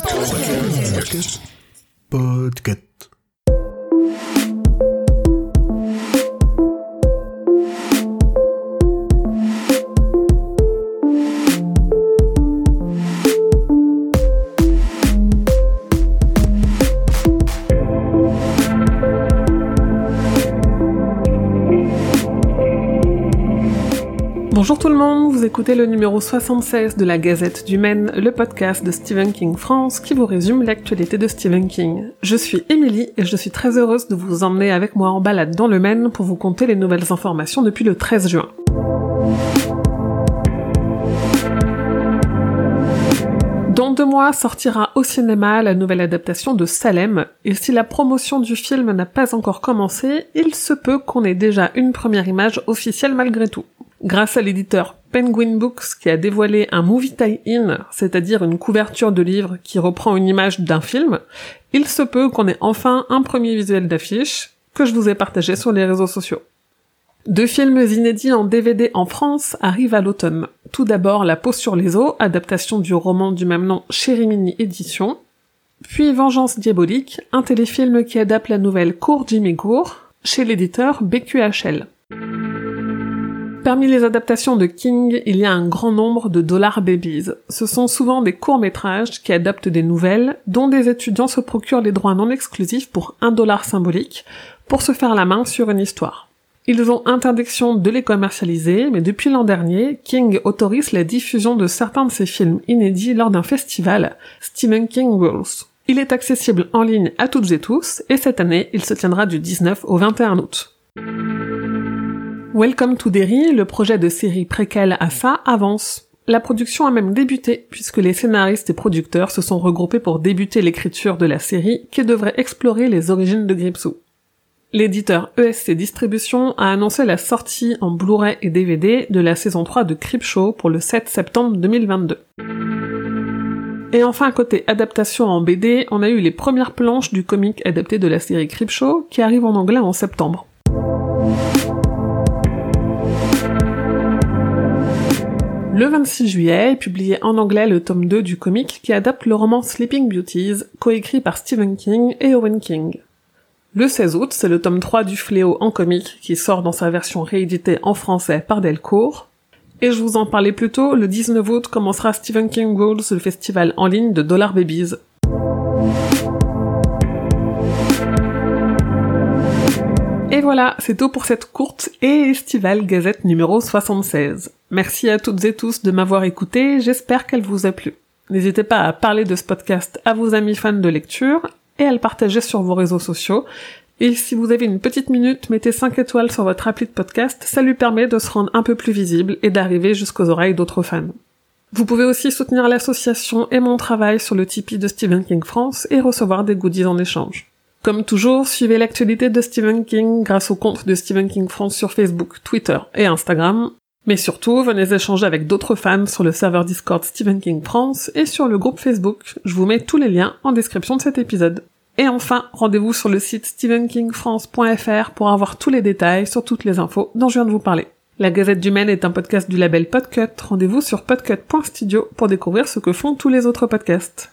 Podcast. Podcast. Bonjour tout le monde, vous écoutez le numéro 76 de la Gazette du Maine, le podcast de Stephen King France qui vous résume l'actualité de Stephen King. Je suis Émilie et je suis très heureuse de vous emmener avec moi en balade dans le Maine pour vous conter les nouvelles informations depuis le 13 juin. Dans deux mois sortira au cinéma la nouvelle adaptation de Salem, et si la promotion du film n'a pas encore commencé, il se peut qu'on ait déjà une première image officielle malgré tout. Grâce à l'éditeur Penguin Books qui a dévoilé un movie tie-in, c'est-à-dire une couverture de livre qui reprend une image d'un film, il se peut qu'on ait enfin un premier visuel d'affiche que je vous ai partagé sur les réseaux sociaux. Deux films inédits en DVD en France arrivent à l'automne. Tout d'abord La peau sur les os, adaptation du roman du même nom chez Rimini Édition. Puis Vengeance diabolique, un téléfilm qui adapte la nouvelle Cour Jimmy Cour chez l'éditeur BQHL. Parmi les adaptations de King, il y a un grand nombre de Dollar Babies. Ce sont souvent des courts-métrages qui adaptent des nouvelles, dont des étudiants se procurent les droits non exclusifs pour un dollar symbolique, pour se faire la main sur une histoire. Ils ont interdiction de les commercialiser, mais depuis l'an dernier, King autorise la diffusion de certains de ses films inédits lors d'un festival, Stephen King Rules. Il est accessible en ligne à toutes et tous, et cette année, il se tiendra du 19 au 21 août. Welcome to Derry, le projet de série préquelle à ça, avance. La production a même débuté, puisque les scénaristes et producteurs se sont regroupés pour débuter l'écriture de la série, qui devrait explorer les origines de Gripsou. L'éditeur ESC Distribution a annoncé la sortie en Blu-ray et DVD de la saison 3 de Creepshow pour le 7 septembre 2022. Et enfin, côté adaptation en BD, on a eu les premières planches du comic adapté de la série Creepshow, qui arrive en anglais en septembre. Le 26 juillet publié en anglais le tome 2 du comic qui adapte le roman Sleeping Beauties, coécrit par Stephen King et Owen King. Le 16 août, c'est le tome 3 du Fléau en comic qui sort dans sa version rééditée en français par Delcourt. Et je vous en parlais plus tôt, le 19 août commencera Stephen King Rules, le festival en ligne de Dollar Babies. Et voilà, c'est tout pour cette courte et estivale gazette numéro 76. Merci à toutes et tous de m'avoir écouté, j'espère qu'elle vous a plu. N'hésitez pas à parler de ce podcast à vos amis fans de lecture et à le partager sur vos réseaux sociaux. Et si vous avez une petite minute, mettez 5 étoiles sur votre appli de podcast, ça lui permet de se rendre un peu plus visible et d'arriver jusqu'aux oreilles d'autres fans. Vous pouvez aussi soutenir l'association et mon travail sur le Tipeee de Stephen King France et recevoir des goodies en échange. Comme toujours, suivez l'actualité de Stephen King grâce au compte de Stephen King France sur Facebook, Twitter et Instagram. Mais surtout, venez échanger avec d'autres fans sur le serveur Discord Stephen King France et sur le groupe Facebook. Je vous mets tous les liens en description de cet épisode. Et enfin, rendez-vous sur le site stephenkingfrance.fr pour avoir tous les détails sur toutes les infos dont je viens de vous parler. La Gazette du Maine est un podcast du label Podcut. Rendez-vous sur podcut.studio pour découvrir ce que font tous les autres podcasts.